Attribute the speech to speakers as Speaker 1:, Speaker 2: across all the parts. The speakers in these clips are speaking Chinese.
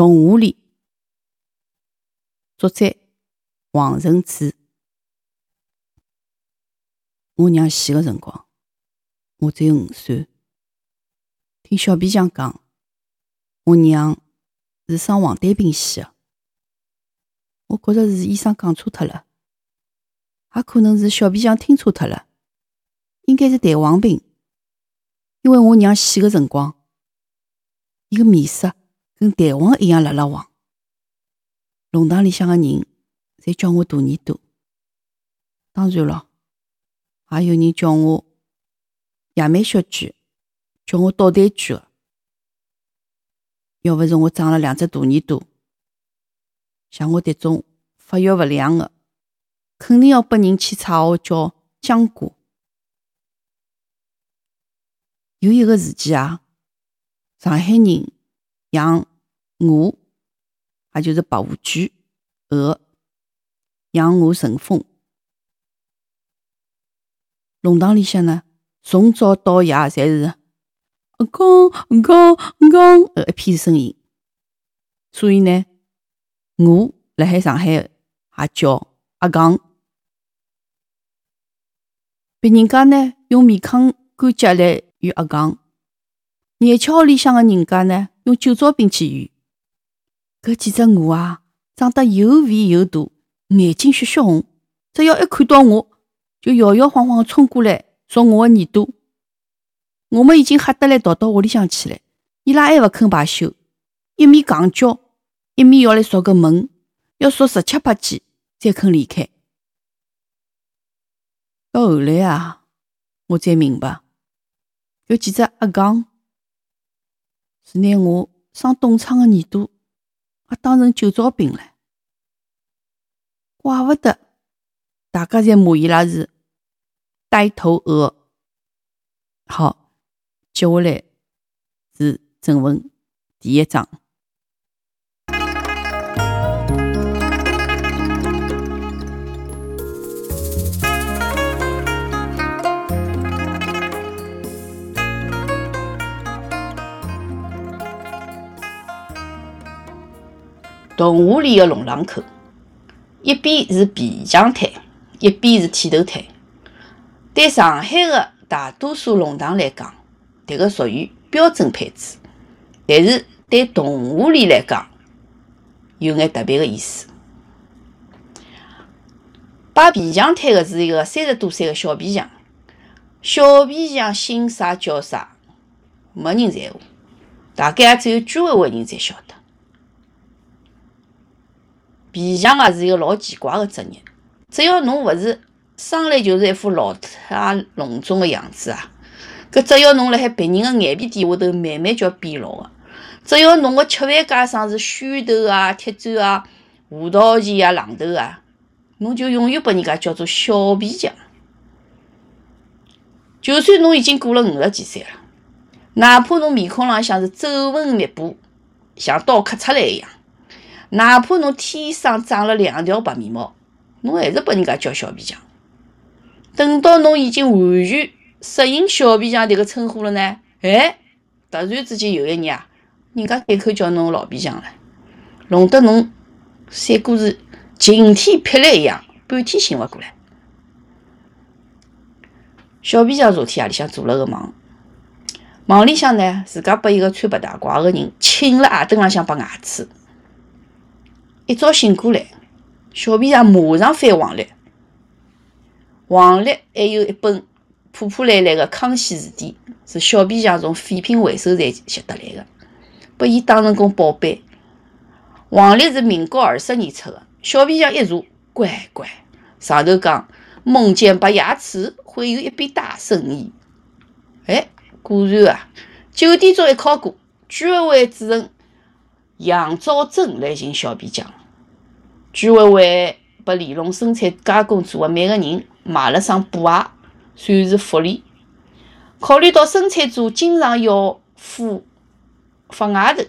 Speaker 1: 动物里，作者王晨志。我娘死的辰光，我只有五岁。听小皮匠讲，我娘是生黄疸病死的。我觉着是医生讲错脱了，也可能是小皮匠听错脱了，应该是蛋黄病。因为我娘死的辰光，伊个面色跟蛋黄一样辣辣黄。弄堂里向个人侪叫我大耳朵，当然咯，也有人叫我野蛮小鬼，叫我捣蛋鬼个。要勿是我长了两只大耳朵，像我迭种发育勿良个，肯定要拨人起绰号叫僵瓜。有一个时期啊，上海人养鹅，也就是白狐居、鹅，养鹅成风。弄堂里向呢，从早到夜侪是“刚刚刚”呃一片声音，所以呢，鹅辣海上海也叫阿刚。别人家呢，用面糠干结来。与阿讲，廿七号里向个人家呢，用酒糟饼去圆。搿几只鹅啊，长得又肥又大，眼睛血血红，只要一看到我，就摇摇晃晃冲过来啄我的耳朵。我们已经吓得来逃到屋里向去了，伊拉还勿肯罢休，一面戆叫，一面要来啄个门，要啄十七八记才肯离开。到后来啊，我才明白。有几只鸭戆，是拿我生冻疮的耳朵也当成酒糟饼了，怪不得大家侪骂伊拉是呆头鹅。好，接下来是正文第一章。动物里的龙塘口，一边是皮匠摊，一边是剃头摊。对上海的大多数龙塘来讲，迭个属于标准配置；但是对动物里来讲，有眼特别的意思。摆皮匠摊的是一个三十多岁的小皮匠，小皮匠姓啥叫啥，没人在乎，大概也只有居委会人才晓得。皮匠也是一个老奇怪的职业，只要侬勿是生来就是一副老态龙钟的样子啊，搿只要侬辣海别人的眼皮底下头慢慢叫变老的，只要侬个吃饭架上是虚头啊、铁砖啊、胡桃钳啊、榔头啊，侬就永远拨人家叫做小皮匠。就算侬已经过了五十几岁了，哪怕侬面孔浪向是皱纹密布，像刀刻出来一样。哪怕侬天生长了两条白眉毛，侬还是拨人家叫小皮匠。等到侬已经完全适应小皮匠迭个称呼了呢？哎，突然之间有一日啊，人家改口叫侬老皮匠了，弄得侬三哥是晴天霹雳一样，半天醒勿过来。小皮匠昨天夜里向做了个梦，梦里向呢，自家被一个穿白大褂个人请了矮凳浪向拔牙齿。一早醒过来，小皮匠马上翻黄历，黄历还有一本破破烂烂的《康熙字典》，是小皮匠从废品回收站拾得来的，拨伊当成功宝贝。黄历是民国二十年出的，小皮匠一查，乖乖，上头讲梦见拔牙齿会有一笔大生意。哎，果然啊，九点钟一考过，居委会主任杨兆珍来寻小皮匠。居委会拨李龙生产加工组的每个人买了双布鞋，算是福利。考虑到生产组经常要赴发外头、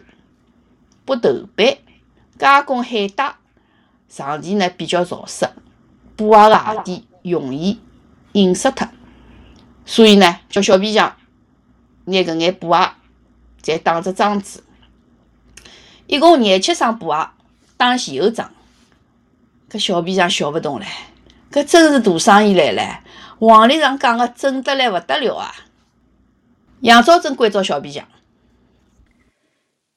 Speaker 1: 拨头板、加工海带，场地呢比较潮湿，布鞋的鞋底容易印刷脱，所以呢叫小皮匠拿搿眼布鞋再打只桩子。一共廿七双布鞋打前后装。搿小皮匠笑勿动唻，搿真是大生意来了。黄历上讲个准得来勿得了啊！杨昭真关照小皮匠，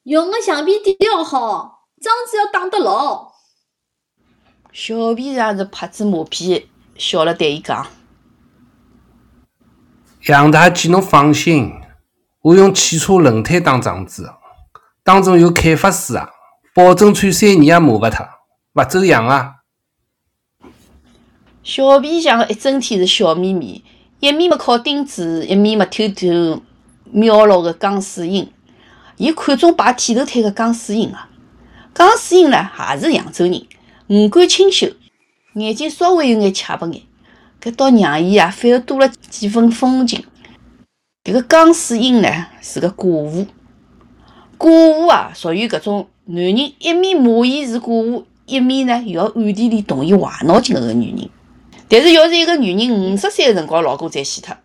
Speaker 2: 用个橡皮底要好，桩子要打得牢。
Speaker 1: 小皮匠是拍着马屁笑了，对伊讲：“
Speaker 3: 杨大姐，侬放心，我用汽车轮胎打桩子，当中有开发丝啊，保证穿三年也磨勿脱，勿走样啊！”
Speaker 1: 小皮匠一整天是笑眯眯，一面么敲钉子，一面么偷偷瞄牢个钢丝印。伊看中摆剃头摊个钢丝印啊，钢丝印呢也是扬州人，五官清秀，眼睛稍微有眼恰白眼，搿倒让伊啊反而多了几分风情。搿个钢丝印呢是个寡妇，寡妇啊属于搿种男人一面骂伊是寡妇，一面呢又要暗地里动伊坏脑筋个个女人。但是，要是一个女人五十岁个辰光老公再死脱，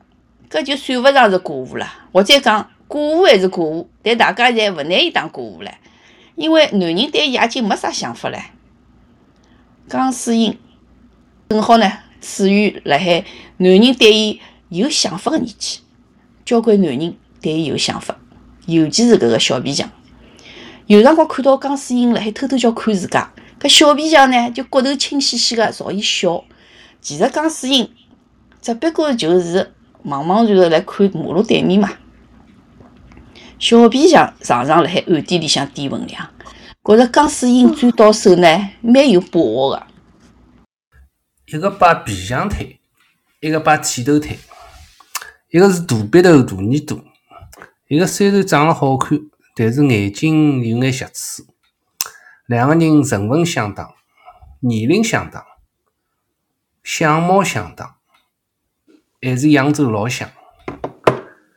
Speaker 1: 搿就算勿上是寡妇了。或者讲，寡妇还是寡妇，但大家侪勿拿伊当寡妇唻，因为男人对伊已经没啥想法唻。钢丝英正好呢，处于辣海男人对伊有想法个年纪，交关男人对伊有想法，尤其是搿个小皮匠。有辰光看到钢丝英辣海偷偷叫看自家，搿小皮匠呢就骨头清兮兮个朝伊笑。其实钢丝英只不过就是茫茫然个来看马路对面嘛。小皮匠常常辣海暗地里向点分量，觉着钢丝英转到手呢，蛮有把握个。
Speaker 3: 一个摆皮匠腿，一个摆剃头腿，一个是大鼻头大耳朵，一个虽然长了好看，但是眼睛有眼瑕疵。两个人成分相当，年龄相当。相貌相当，还是扬州老乡，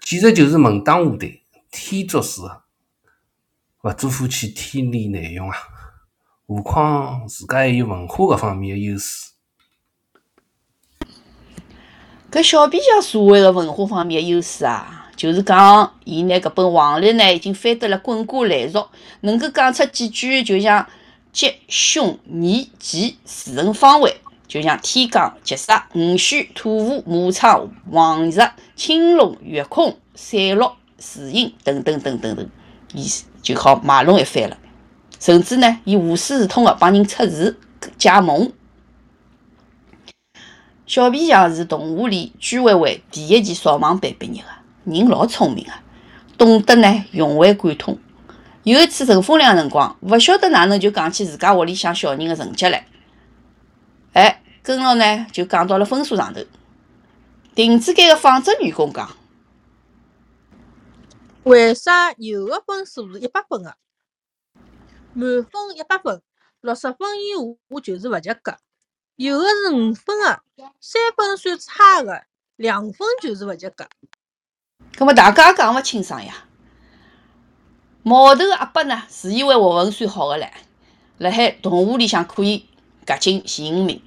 Speaker 3: 简直就是门当户对，天作之合。勿做夫妻天理难容啊！何况自家还有文化搿方面的优势。
Speaker 1: 搿小皮匠所谓的文化方面的优势啊，就是讲伊拿搿本黄历呢已经翻得了滚瓜烂熟，能够讲出几句就像吉凶年吉时辰方位。就像天干、吉煞、午戌、土火、马仓、黄日、青龙、月空、三禄、四阴等等等等等，伊就好卖弄一番了。甚至呢，伊无师自通的帮人测字解梦。小皮匠是动画里居委会第一期扫盲班毕业的，人老聪明的，懂得呢融会贯通。有一次乘风凉辰光，勿晓得哪能就讲起自家屋里向小人的成绩来，哎。跟牢呢，就讲到了分数上头。亭子间个纺织女工讲：“
Speaker 4: 为啥有的分数是一百分的？满分一百分，六十分以下就是勿及格；有的是五分的，三分算差的，两分就是勿及格。”
Speaker 1: 葛么大家也讲勿清爽呀。毛头阿伯呢，自以为学问算好的唻，辣海动画里向可以夹进前五名。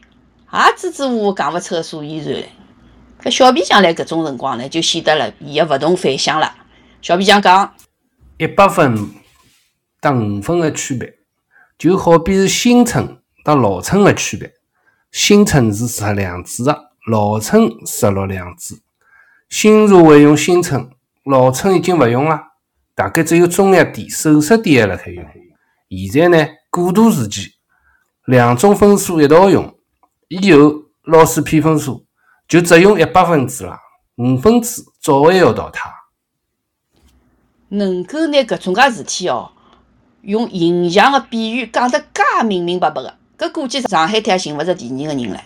Speaker 1: 也支支吾吾讲勿出个所以然来。搿小皮匠来搿种辰光呢，就显得了伊个勿同凡响了。小皮匠讲：
Speaker 3: 一百分搭五分个区别，就好比是新春搭老春个区别。新春是十两子个，老春十六两子。新社会用新春，老春已经勿用了，大概只有中药店、首饰店还辣海用。现在呢，过渡时期，两种分数一道用。以后老师批分数就只用一百分制了，五分制早晚要淘汰。
Speaker 1: 能够拿搿种介事体哦，用形象的比喻讲得介明明白白的，搿估计上海滩也寻勿着第二个人了。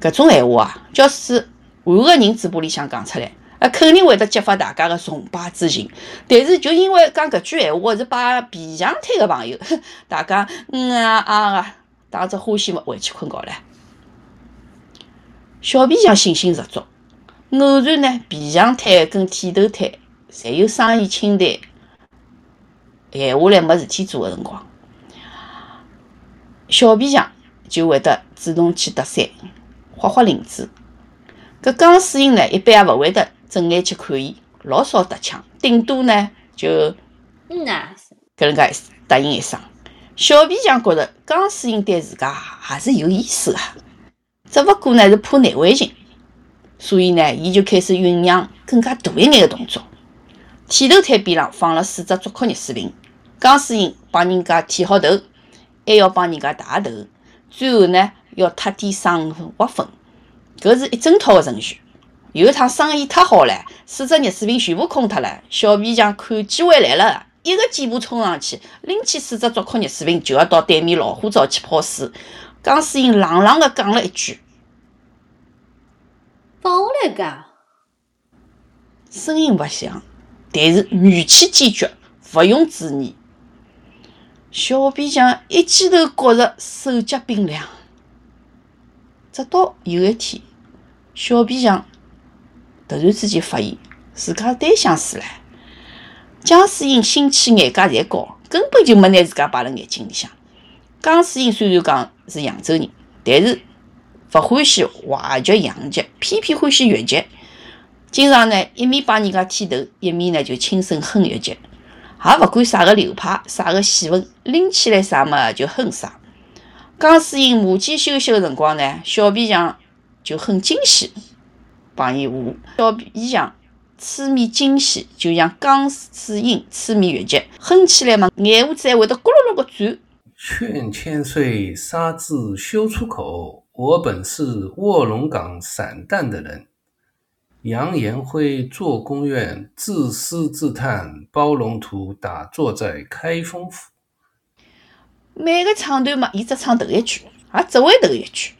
Speaker 1: 搿种闲话啊，假使换个人嘴巴里向讲出来，啊，肯定会得激发大家的崇拜之情。但是就因为讲搿句闲话是摆皮相摊的朋友，大家嗯啊啊啊，打只花絮么回去困觉了。小皮匠信心十足，偶然呢，皮匠摊跟剃头摊侪有生意清淡，闲下来没事体做的辰光，小皮匠就会得主动去搭讪，花花领子。搿钢丝英呢，一般也勿会得正眼去看伊，老少搭腔，顶多呢就
Speaker 2: 嗯呐，
Speaker 1: 搿能介答应一声。小皮匠觉着江水英对自家也是有意思个，只勿过呢是怕难为情，所以呢，伊就开始酝酿更加大一眼个动作。剃头台边浪放了四只竹壳热水瓶，江水英帮人家剃好头，还要帮人家洗头，最后呢要脱点生划粉，搿是一整套个程序。有一趟生意太好唻，四只热水瓶全部空脱了，小皮匠看机会来了。一个箭步冲上去，拎起四只竹壳热水瓶，就要到对面老虎灶去泡水。江水英冷冷地讲了一句：“
Speaker 2: 放下来噶。”
Speaker 1: 声音勿响，但是语气坚决，勿容置疑。小皮匠一记头觉着手脚冰凉。直到有一天，小皮匠突然之间发现自家单相思了。江水英心气眼界侪高，根本就没拿自家摆辣眼睛里向。江水英虽然讲是扬州人，但是勿欢喜滑稽洋剧，偏偏欢喜越剧。经常呢，一面帮人家剃头，一面呢就轻声哼越剧，也勿管啥个流派、啥个戏份，拎起来啥么就哼啥。江水英马间休息个辰光呢，小皮匠就哼京戏，帮伊画。小皮匠。痴迷京戏，就像江水英痴迷越剧，哼起来嘛，眼珠子还会得咕噜噜个转。
Speaker 3: 劝千岁杀字休出口，我本是卧龙岗散淡的人。杨延辉做公院，自私自叹，包龙图打坐在开封府。
Speaker 1: 每个唱段嘛，伊只唱头一句，也只会头一句。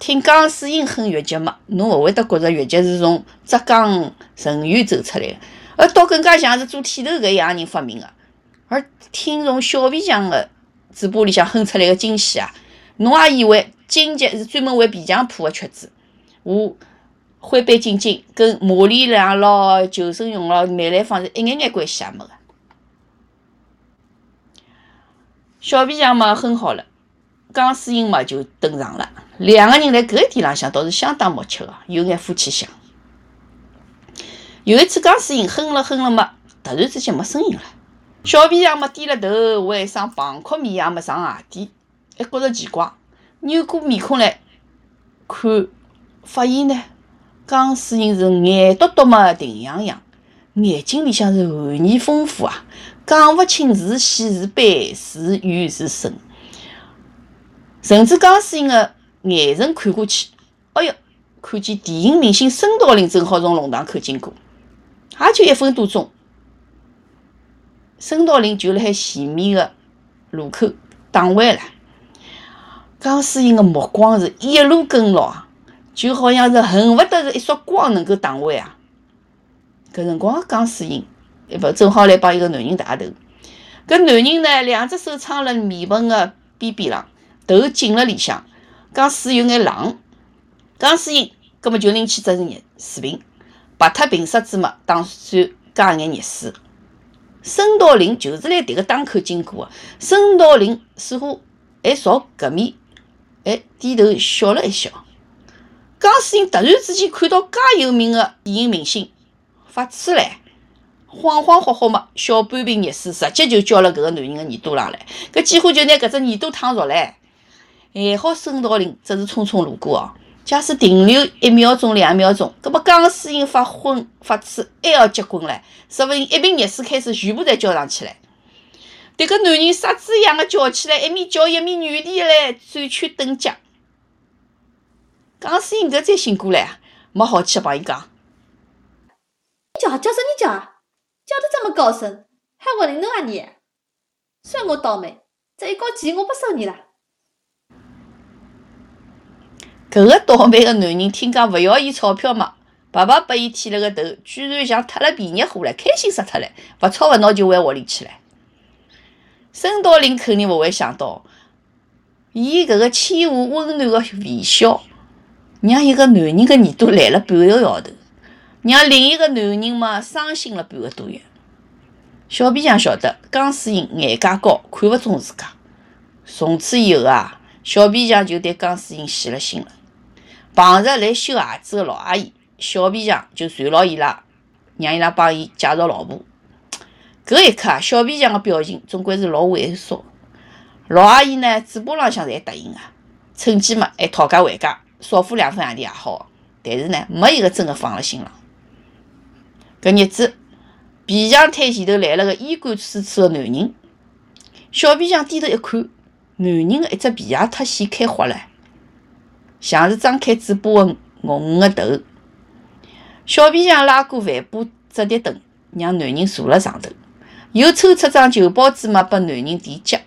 Speaker 1: 听江水英哼越剧嘛，侬勿会得觉着越剧是从浙江陈园走出来个，而倒更加像是做剃头搿一行人发明个。而听从小皮匠个嘴巴里向哼出来个惊喜啊，侬也以为京剧是专门为皮匠谱个曲子，和徽班进京跟马连良咯、救生勇咯、梅兰芳是一眼眼关系也没个。小皮匠嘛哼好了，江水英嘛就登场了。两个人辣搿一点浪向倒是相当默契个，有眼夫妻相。有一次，江水英哼了哼了嘛，突然之间没声音了。小皮匠么低了头，为一双庞阔面也没上鞋底，还觉着奇怪，扭过面孔来看，发现呢，江水英是眼笃笃么，定洋洋，眼睛里向是含义丰富啊，讲勿清是喜是悲是怨是深，甚至江水英的。眼神看过去，哎哟，看见电影明星孙道林正好从弄堂口经过，也就一分多钟。孙道林就辣海前面个路口打弯了。江水英个目光是一路跟牢，就好像是恨勿得是一束光能够打弯啊。搿辰光江水英，一勿正好来帮一个男人汏头。搿男人呢，两只手撑辣面盆个边边浪，头浸辣里向。江水有眼冷，江水英搿么就拎起只热水瓶，拔脱瓶塞子嘛，打算加眼热水。孙道林就是辣迭个档口经过个，孙道林似乎还朝搿面，还低头笑了一笑。江水英突然之间看到介有名个电影明星，发痴唻，恍恍惚惚嘛，小半瓶热水直接就浇了搿个男人个耳朵浪来，搿几乎就拿搿只耳朵烫熟唻。还好孙道林只是匆匆路过哦，假使停留一秒钟、两秒钟，搿么江水英发昏发痴还要结棍唻，说勿定一瓶热水开始全部侪浇上去了。迭个男人傻子一样的叫起来，一面叫一面原地来转圈蹬脚。江水英搿才醒过来，没好气帮伊讲：“
Speaker 2: 你叫叫什么叫啊？叫得这么高声，还勿认得啊你？算我倒霉，这一高钱我不收你了。”
Speaker 1: 搿个倒霉个男人听讲勿要伊钞票嘛，白白拨伊剃了个头，居然像脱了便宜货唻，开心死脱了，勿吵勿闹就回屋里去了。孙道林肯定勿会想到，伊搿个谦和温暖个微笑，让一个男人个耳朵烂了半个号头，让另一个男人嘛伤心了半个多月。小皮匠晓得江水英眼界高，看勿中自家，从此以后啊，小皮匠就对江水英死了心了。碰着来修鞋子个老阿姨，小皮匠就缠牢伊拉，让伊拉帮伊介绍老婆。搿一刻啊，小皮匠个表情总归是老猥琐，老阿姨呢，嘴巴浪向侪答应个，趁机嘛还讨价还价，少付两分洋钿也好。但是呢，没一个真个放辣心上。搿日子，皮匠摊前头来了个衣冠楚楚个男人。小皮匠低头一看，男人个一只皮鞋脱线开花了，像是张开嘴巴的鳄鱼的头。小皮匠拉过饭把折叠凳，让男人坐辣上头，又抽出张旧报纸嘛，拨男人垫脚。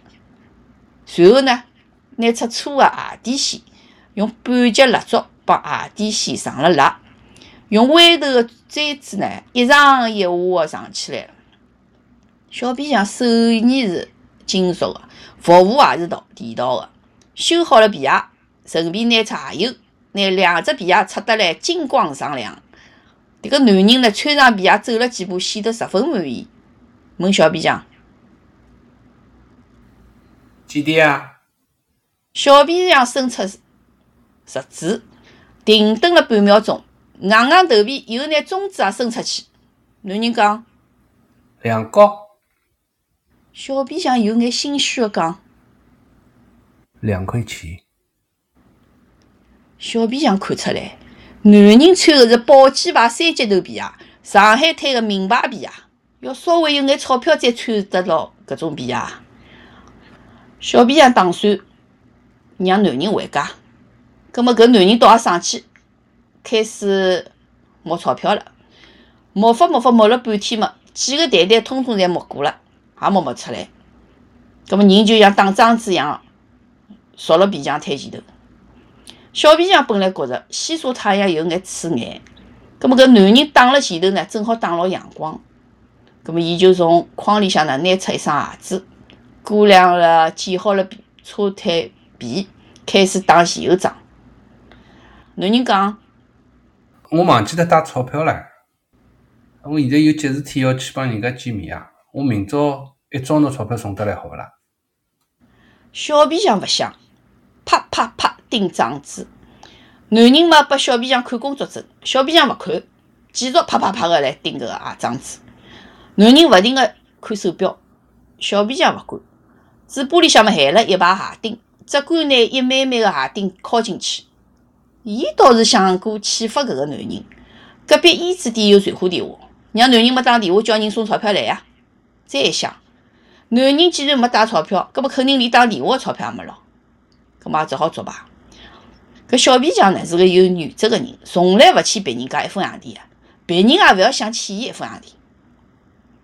Speaker 1: 随后呢，拿出粗的鞋底线，用半截蜡烛帮鞋底线上了蜡，用歪头个簪子呢，一上一下个上起来。小皮匠手艺是精熟的，服务也是道地道的。修好了皮鞋，顺便拿出鞋油，拿两只皮鞋擦得来金光闪亮。迭个男人呢，穿上皮鞋走了几步，显得十分满意，问小皮匠：“
Speaker 3: 几钿啊？”
Speaker 1: 小皮匠伸出食指，停顿了半秒钟，硬硬头皮，又拿中指也伸出去。男人讲：“
Speaker 3: 两角。”
Speaker 1: 小皮匠有眼心虚的讲：“
Speaker 3: 两块钱。”
Speaker 1: 小皮匠看出来。男人穿的是宝鸡牌三级头皮鞋，上海滩的名牌皮鞋，要稍微有眼钞票才穿得牢搿种皮鞋。小皮匠打算让男人回家，葛末搿男人倒也生气，开始摸钞票了。摸发摸发摸了半天嘛，几个袋袋通通侪摸过了，也摸勿出来。葛末人就像打桩子一样，缩辣皮匠摊前头。小皮匠本来觉着西沙太阳有眼刺眼，葛末搿男人挡辣前头呢，正好挡牢阳光。葛末伊就从筐里向呢拿出一双鞋子，估量了剪好了车胎皮，开始打前后掌。男人讲：“
Speaker 3: 我忘记了带钞票了，我现在有急事体要去帮人家见面啊！我明朝一早拿钞票送得来，好勿啦？”
Speaker 1: 小皮匠勿想，啪啪啪。钉帐子，男人嘛拨小皮匠看工作证，小皮匠勿看，继续啪啪啪个来钉搿个鞋帐子。男人勿停个看手表，小皮匠勿管，嘴巴里向嘛含了一排鞋钉，只管拿一枚枚个鞋钉敲进去。伊倒是想过启发搿个男人，隔壁胭脂店有传呼电话，让男人没打电话叫人送钞票来呀。再一想，男人既然没带钞票，搿么肯定连打电话个钞票也没咯，搿么也只好作罢。搿小皮匠呢是个有原则个人，从来勿欠别人家一分洋钿个，别人也勿要想欠伊一分洋钿。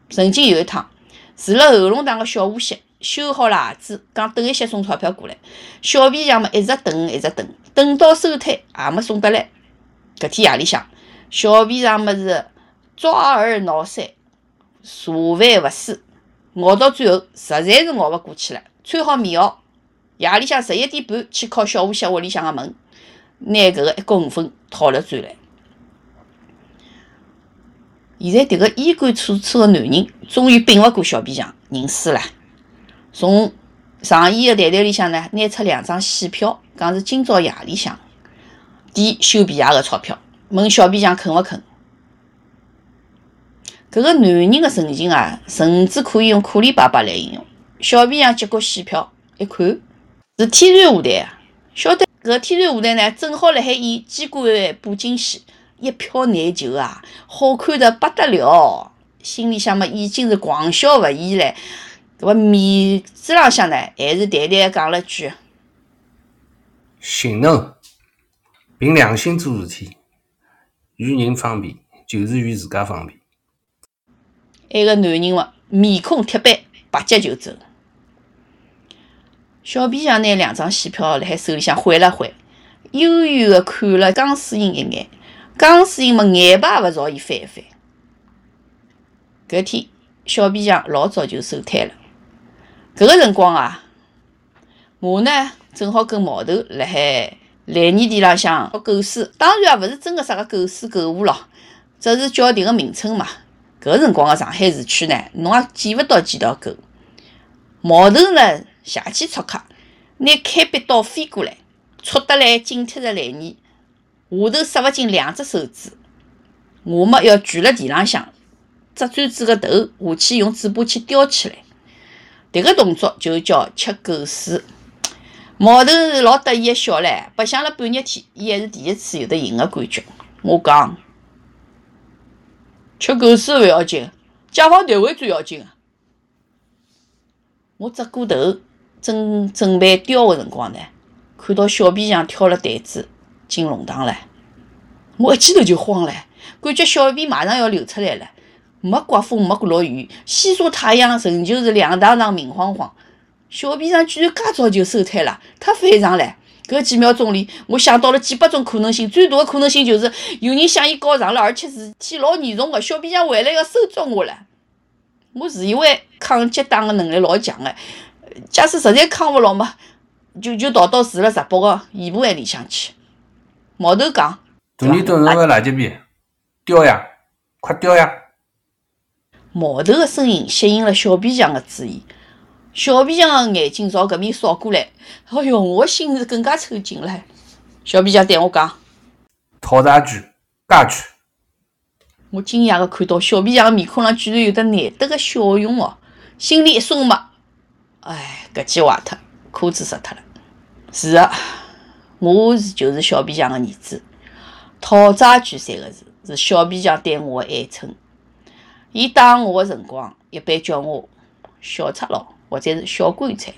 Speaker 1: 曾经有一趟，住辣后龙塘个小无锡，修好了鞋子，讲等一歇送钞票过来。小皮匠嘛一直等，一直等，等到收摊也没送得来。搿天夜里向，小皮匠么是抓耳挠腮，茶饭勿思，熬到最后实在是熬勿过去了，穿好棉袄，夜里向十一点半去敲小无锡屋里向个门。拿搿个一角五分讨了转来。现在迭个衣冠楚楚个男人终于摒勿过小皮匠，认输了。从上衣个袋袋里向呢，拿出两张戏票，讲是今朝夜里向抵修皮鞋个钞票，问小皮匠肯勿肯。搿个男人个神情啊，甚至可以用可怜巴巴来形容。小皮匠接过戏票一看，是天然舞台啊，晓得。搿天然舞台呢，正好辣海演机关布景戏，一票难求啊，好看得不得了。心里向嘛已经是狂笑勿已唻，搿面子浪向呢，还是淡淡讲了句：“
Speaker 3: 行侬，凭良心做事体，与人方便就是与自家方便。”
Speaker 1: 埃个男人嘛，面孔铁板，拔脚就走。小皮匠拿两张戏票辣海手里向挥了挥，悠悠地看了江疏影一眼。江疏影么眼巴也勿朝伊翻一翻。搿天，小皮匠老早就收摊了。搿个辰光啊，我呢正好跟毛头辣海烂泥地浪向搞构思，当然也勿是真个啥个构思购物咯，只是叫迭个名称嘛。搿个辰光个上海市区呢，侬也见勿到几条狗。毛头呢？邪气出客，拿开笔刀飞过来，戳得来紧贴着来泥，下头塞勿进两只手指。我么要举辣地浪向，只钻子个头下去用嘴巴去叼起来。迭个动作就叫吃狗屎。毛头是老得意个笑唻，白相了半日天，伊还是第一次有得赢个感觉。我讲，吃狗屎勿要紧，解放台湾最要紧个。我只过头，准准备叼个辰光呢，看到小皮匠挑了担子进龙堂了。我一记头就慌了，感觉小便马上要流出来了。没刮风，没落雨，西晒太阳，仍旧是亮堂堂、明晃晃。小皮匠居然介早就收摊了，太反常了！搿几秒钟里，我想到了几百种可能性，最大的可能性就是有人向伊告状了，而且事体老严重的。小皮匠回来要收捉我了。我自以为抗击打的能力老强的，假使实在扛勿牢嘛，就就逃到住了石北个盐步庵里向去。毛头讲：“
Speaker 3: 大耳朵，侬个垃圾皮，叼呀，快叼呀！”
Speaker 1: 毛头的声音吸引了小皮匠的注意。小皮匠的眼睛朝搿面扫过来，哎哟，我心是更加抽紧了。小皮匠对我讲：“
Speaker 3: 讨债句，家句。”
Speaker 1: 我惊讶地看到小皮匠的面孔上居然有得难得的笑容哦，心里一松嘛，哎，搿记坏脱，裤子湿脱了。是啊，我是就是小皮匠的儿子。讨债句三个字是小皮匠对我的爱称。伊打我的辰光，一般叫我小赤佬。或者是小棺材，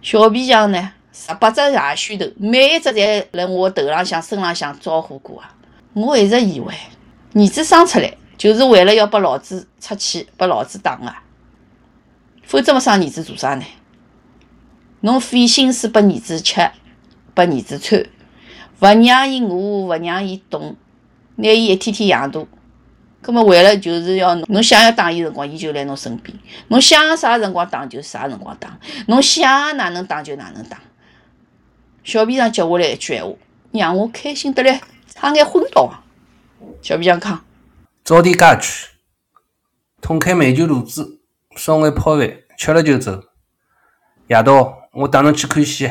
Speaker 1: 小皮匠呢？十八只牙须头，每一只侪辣我头浪向、身浪向招呼过啊！我一直以为，儿子生出来就是为了要拨老子出气，拨老子打啊！否则么生儿子做啥呢？侬费心思拨儿子吃，拨儿子穿，勿让伊饿，勿让伊动，拿伊一天天养大。葛末为了就是要侬想要打伊辰光，伊就辣侬身边；侬想啥辰光打就啥辰光打，侬想哪能打就哪能打。小皮匠接下来一句闲话，让我开心得来差眼昏倒啊！小皮匠讲：
Speaker 3: 早点家去，捅开煤球炉子，烧眼泡饭，吃了就走。夜到我带侬去看戏。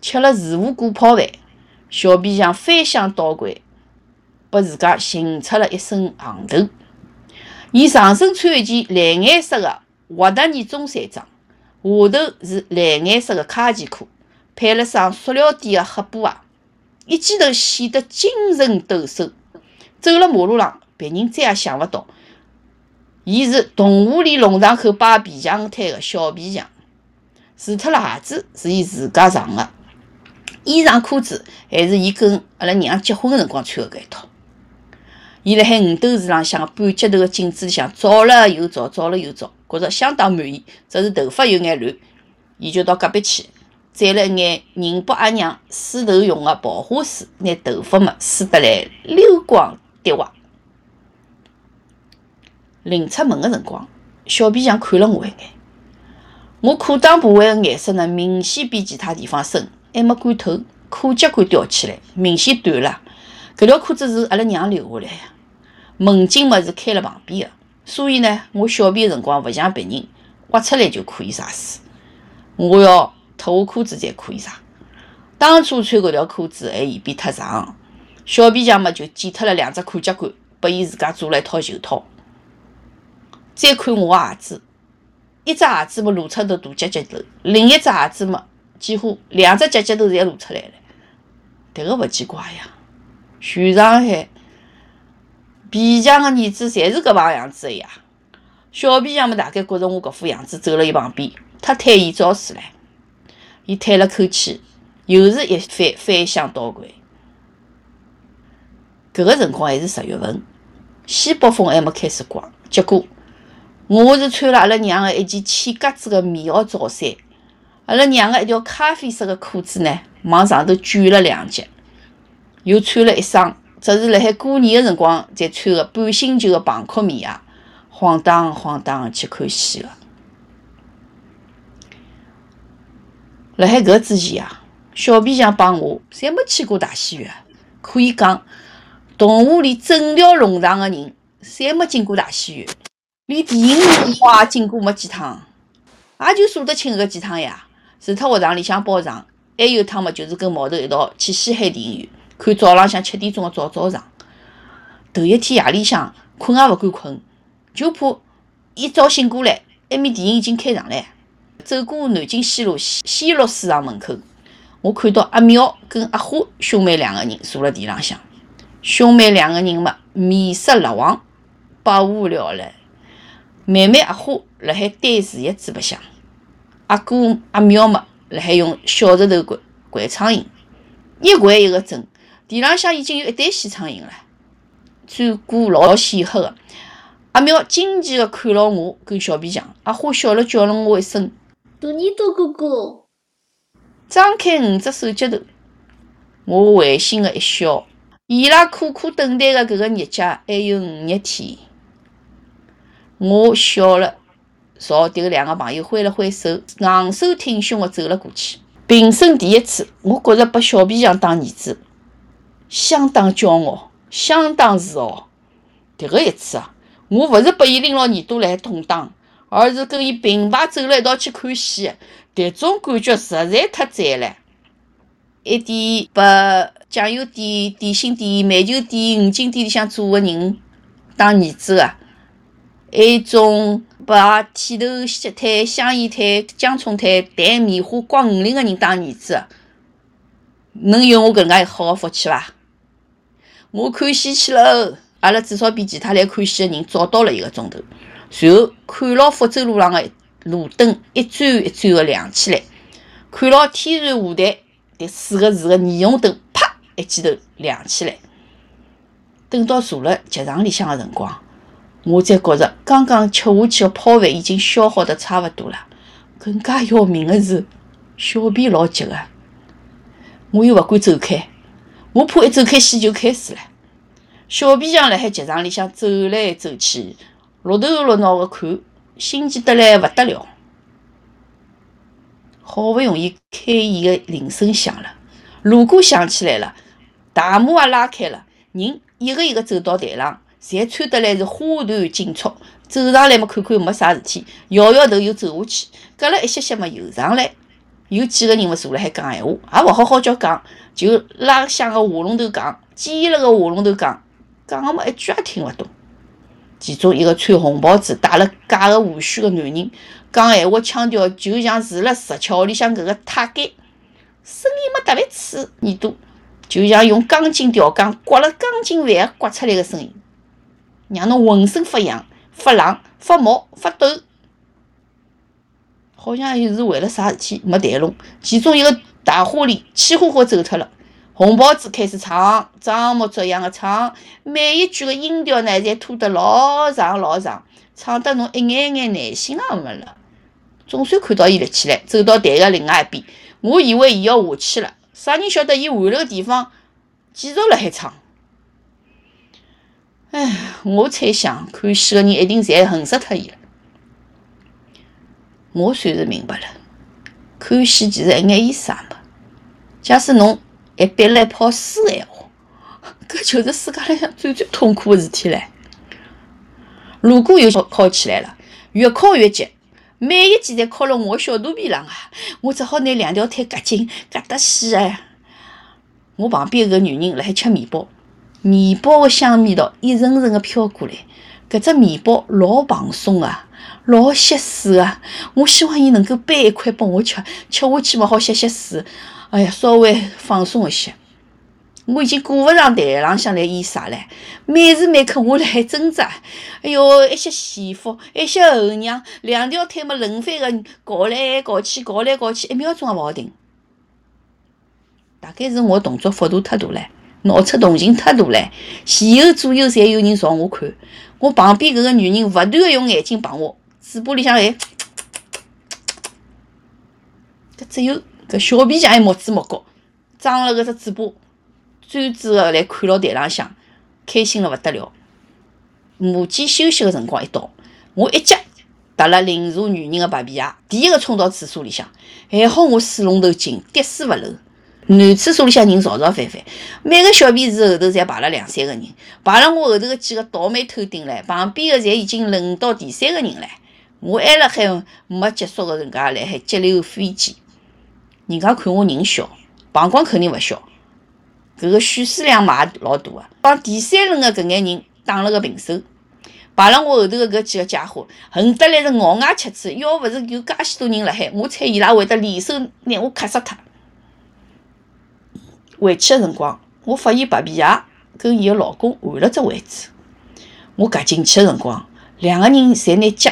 Speaker 1: 吃了自无锅泡饭，小皮匠翻箱倒柜。拨自家寻出了一身行头。伊上身穿一件蓝颜色的沃达尼中山装，下头是蓝颜色的卡其裤，配了双塑料底的黑布鞋，一记头显得精神抖擞。走了马路上，别人再也想勿到，伊是动物里龙塘口摆皮匠摊的小皮匠。除脱了鞋子是伊自家上的，衣裳裤子还是伊跟阿拉娘结婚的辰光穿的搿一套。伊辣海五斗市浪向半截头个镜子里向照了又照，照了又照，觉着相当满意。只是头发有眼乱，伊就到隔壁去摘了一眼宁波阿娘梳头用的刨花梳，拿头发嘛梳得来溜光滴滑。临出门个辰光，小皮匠看了我一眼，我裤裆部位个颜色呢，明显比其他地方深，还没干透，裤脚管吊起来，明显短了。搿条裤子是阿拉娘留下来个。门襟嘛是开了旁边的，所以呢，我小便的辰光勿像别人挖出来就可以擦水，我要脱下裤子才可以擦。当初穿搿条裤子还嫌比太长，小皮匠嘛就剪脱了两只裤脚管，拨伊自家做了一套袖套。再看我鞋子，一只鞋子么露出头大脚趾头，另一只鞋子么几乎两只脚趾头侪露出来了。迭个勿奇怪呀，全上海。皮匠个儿子侪是搿帮样子个呀。小皮匠么大概觉着我搿副样子，走了伊旁边，太推伊招数唻。伊叹了口气，又是一番翻箱倒柜。搿个辰光还是十月份，西北风还没开始刮。结果我是穿了阿拉娘个一件浅格子个棉袄罩衫，阿拉娘个一条咖啡色个裤子呢，往上头卷了两截，又穿了一双。只是辣海过年个辰光才穿个半新旧个蓬裤棉鞋，晃荡晃荡去看戏个。辣海搿之前啊，小皮匠帮我侪没去过大戏院，可以讲，动物里整条龙塘个人侪没进过大戏院，连电影院也进过没几趟，也就数得清搿几趟呀。除脱学堂里向包场，还有趟么就是跟毛头一道去西海电影院。看早浪向七点钟个早早场，头一天夜里向困也勿敢困，就怕一早醒过来，埃面电影已经开场唻。走过南京西路西西路市场门口，我看到阿苗跟阿花兄妹两个人坐辣地浪向。兄妹两个人嘛，面色蜡黄，百无聊赖。妹妹阿花辣海对树叶子白相，阿哥阿苗嘛辣海用小石头掼掼苍蝇，一掼一个准。地浪向已经有一堆死苍蝇了，转过老显赫个。阿苗惊奇个看牢我跟小皮匠，阿花笑了叫了我一声“
Speaker 2: 大耳朵哥哥”，
Speaker 1: 张开五只手指头。我会心的一笑，伊拉苦苦等待的搿个日脚还有五日天。我笑了，朝迭个两个朋友挥了挥手，昂首挺胸地走了过去。平生第一次，我觉着把小皮匠当儿子，相当骄傲，相当自豪。迭个一次啊，我勿是把伊拎牢耳朵来捅打，而是跟伊并排走了一道去看戏。迭种感觉实在太赞了！一点把酱油店、点心店、煤球店、五金店里向做个人当儿子个。还有种把剃头摊、香烟腿、姜葱腿、弹棉花、刮五菱个人当儿子，能有我搿能介好个福气伐？我看戏去喽！阿拉至少比其他来看戏个人早到了一个钟头。随后看牢福州路浪个路灯一盏一盏个亮起来，看牢天然舞台迭四个字个霓虹灯啪一记头亮起来。等到坐辣剧场里向个辰光。我才觉着，刚刚吃下去的泡饭已经消耗得差勿多了。更加要命的是，小便老急个，我又勿敢走开，我怕一走开戏就开始了。小皮匠辣海剧场里向走来走去，绿头绿脑的看，心急得来勿得了。好勿容易开演个铃声响了，锣鼓响起来了，大幕也拉开了，人一个一个走到台上。侪穿得来是花团锦簇，走上来么看看没啥事体，摇摇头又走下去，隔了一歇歇么又上来。有几个人么坐辣海讲闲话，也勿好好叫讲，就拉响个话龙头讲，尖了个话龙头讲，讲个么一句也听勿懂。其中一个穿红袍子、戴了假个胡须个男人，讲闲话腔调就像住辣石桥里向搿个太监，声音么特别刺耳朵，就像用钢筋吊钢刮了钢筋饭刮出来个声音。让侬浑身发痒、发冷、发毛、发抖，好像又是为了啥事体没谈拢。其中一个大花脸气呼呼走脱了，红袍子开始唱，装模作样的唱，每一句的音调呢，侪拖得老长老长，唱得侬一眼眼耐心也没了。总算看到伊立起来，走到台的另外一边，我以为伊要下去了，啥人晓得伊换了个地方，继续辣海唱。哎，我猜想看戏的人一定侪恨死脱伊了。我算是明白了，看戏其实一眼意思也没。假使侬还憋了一泡书闲话，搿就是世界浪向最最痛苦的事体唻。如果又考起来了，越考越急，每一记侪考了我小肚皮上啊！我只好拿两条腿夹紧，夹得死哎！我旁边搿女人辣海吃面包。面包的香味道一层层的飘过来，搿只面包老蓬松啊，老吸水啊！我希望伊能够掰一块拨我吃，吃下去嘛好吸吸水，哎呀，稍微放松一些。我已经顾勿上台浪向来演啥唻，每时每刻我辣海挣扎。哎哟，一些前夫，一些后娘，两条腿嘛轮番个搞来搞去，搞来搞去，一秒钟也勿好停。大概是我动作幅度太大唻。脑出动静太大唻，前后左右侪有人朝我看，我旁边搿个女人勿断个用眼睛碰我，嘴巴里向还，搿只有搿小皮匠还磨子目角，张了搿只嘴巴，专注个来看牢台浪向，开心了勿得了。午间休息的辰光一到，我一脚踏了邻座女人的白皮鞋，第一个冲到厕所里向，还好我水龙头紧，滴水勿漏。男厕所里向人吵吵翻翻，每个小便池后头侪排了两三个人，排了我后头个几个倒霉透顶唻，旁边个侪已经轮到第三个人唻。我还辣海没结束个人家辣海激流飞溅，人家看我人小，膀胱肯定勿小，搿个血丝量嘛也老大个，帮第三轮个搿眼人打了个平手。排了我后头个搿几个家伙，恨得来是咬牙切齿。要勿是有介许多人辣海，我猜伊拉会得联手拿我掐死脱。回去个辰光，我发现白皮鞋跟伊个老公换了只位置。我夹进去个辰光，两个人侪拿脚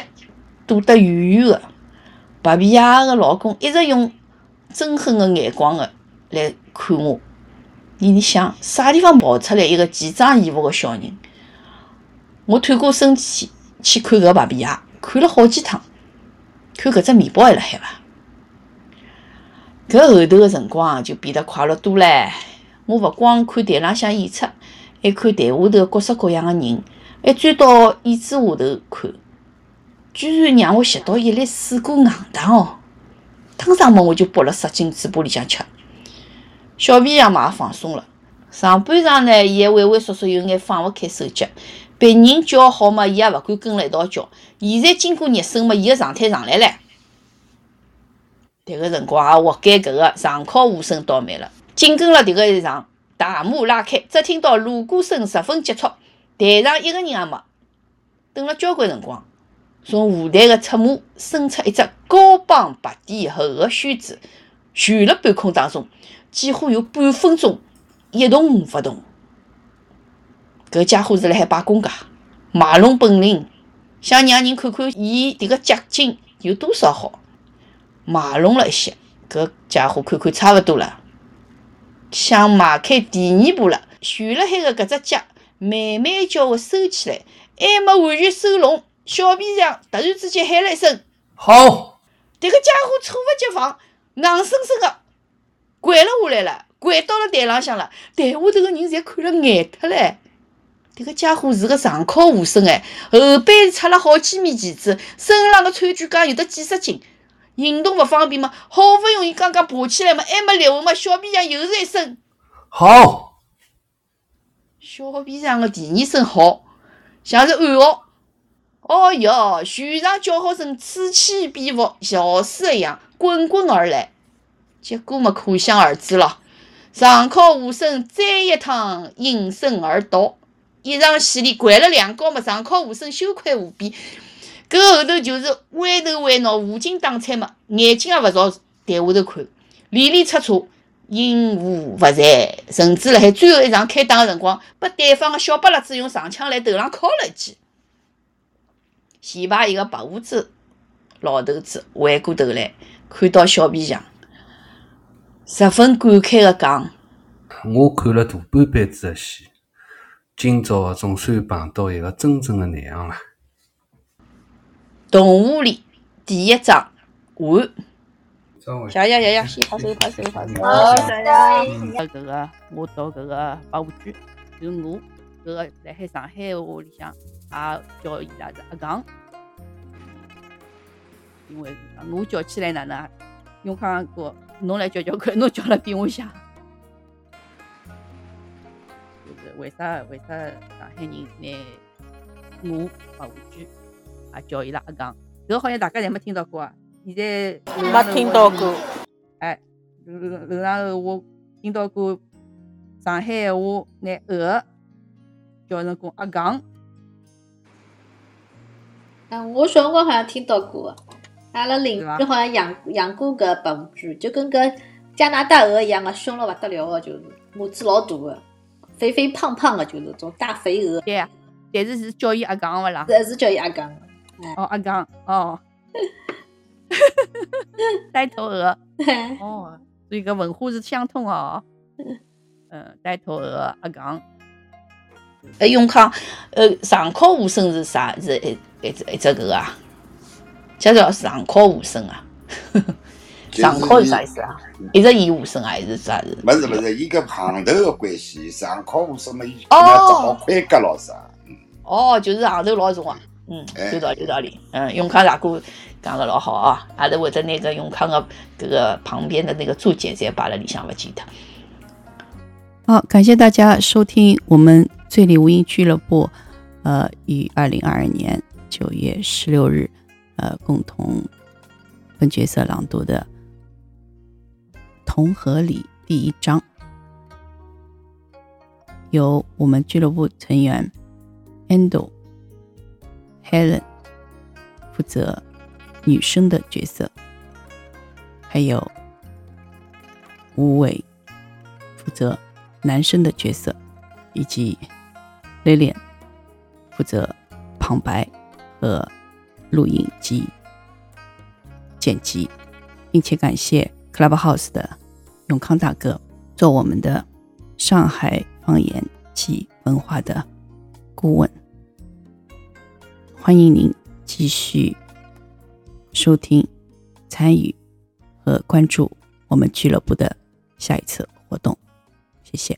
Speaker 1: 躲得远远个。白皮鞋个老公一直用憎恨个眼光个来看我。你想啥地方跑出来一个奇装异服个小人？我探过身去去看搿白皮鞋，看了好几趟，看搿只面包还辣海伐？搿后头个辰光就变得快乐多唻。我勿光看台浪向演出，还看台下头各式各样个人，还钻到椅子下头看。居然让我吸到一粒水果硬糖哦！腾上门我就剥了塞进嘴巴里向吃。小皮匠嘛也放松了，上半场呢，伊还畏畏缩缩，有眼放勿开手脚。别人叫好嘛，伊也勿敢跟辣一道叫。现在经过热身嘛，伊个状态上来了。迭个辰光也活该搿个上考无声倒霉了。紧跟了迭个一场，大幕拉开，只听到锣鼓声十分急促，台上一个人也没。等了交关辰光，从舞台个侧幕伸出一只高帮白底厚个靴子，悬辣半空当中，几乎有半分钟一动勿动。搿家伙是辣海摆功架，卖弄本领，想让人看看伊迭个脚劲有多少好。卖弄了一些，搿家伙看看差勿多了，想迈开第二步了。悬辣海个搿只脚慢慢叫我收起来，还没完全收拢，小皮匠突然之间喊了一声：“
Speaker 3: 好！”
Speaker 1: 迭个家伙猝不及防，硬生生个掼了下来了，掼到了台浪向了。台下头个人侪看了呆脱唻。迭个家伙是个长考武生哎，后背插了好几面旗子，身浪个川剧架有得几十斤，行动勿方便嘛，好勿容易刚刚爬起来嘛，还没立稳嘛，小皮匠又是一声
Speaker 3: 好。
Speaker 1: 小皮匠的第二声好，像是暗号。哦哟，全场叫好声此起彼伏，潮水一样滚滚而来。结果嘛，可想而知了。上考武生再一趟应声而倒。一场戏里掼了两跤嘛，上考武生羞愧无比。搿后头就是歪头歪脑、无精打采嘛，眼睛也勿朝台下头看，里里戳戳，阴雾勿在，甚至辣海最后一场开打个辰光，被对方个小巴辣子用长枪来头上敲了一记。前排一个白胡子老头子回过头来，看到小皮匠，十分感慨个讲：“
Speaker 3: 我看了大半辈子个戏。”今朝总算碰到一个真正的难行了。
Speaker 1: 动物里第一章完。谢谢谢谢，先拍手拍手拍手。
Speaker 2: 好，谢谢。
Speaker 1: 搿个我读搿个八部剧，就我搿个辣海上海话里向也叫伊拉是阿戆，因为我叫起来哪能？永康哥，侬来叫叫看，侬叫了比我响。为啥为啥上海人拿我白胡句也叫伊拉阿戆？搿个好像大家侪没听到过啊！现在
Speaker 4: 没听到过。
Speaker 1: 哎，楼楼上我听到过上海话拿鹅叫成过阿戆。
Speaker 2: 嗯，我小辰光好像听到过，阿拉邻居好像养养过搿白胡句，就跟搿加拿大鹅一样个，凶了勿得了个，就是母子老大个。肥肥胖胖的，就是种大肥鹅。
Speaker 1: 对啊，但是是叫伊阿刚勿啦？
Speaker 2: 是是叫伊阿刚。
Speaker 1: 哦，阿刚，哦，呆头鹅。哦，所以个文化是相通哦。嗯，呆头鹅阿刚。呃，永康，呃，上考无声是啥？是一一只一只搿个啊？叫做上考无声啊。上考是啥意思啊？一直以无声还是啥子？
Speaker 5: 勿是勿是，伊个行头的关系，上考无声嘛，伊要做好盔甲咯啥。
Speaker 1: 哦，就是行头老重啊。嗯，有道理有道理。嗯，永康大哥讲个老好啊，阿拉会得那个永康的这个旁边的那个注解侪摆了里向勿记得。好，感谢大家收听我们醉里无音俱乐部，呃，于二零二二年九月十六日，呃，共同分角色朗读的。同和里第一章，由我们俱乐部成员 Endo Helen 负责女生的角色，还有吴伟负责男生的角色，以及 Lilian 负责旁白和录音及剪辑，并且感谢 Clubhouse 的永康大哥做我们的上海方言及文化的顾问。欢迎您继续收听、参与和关注我们俱乐部的下一次活动，谢谢。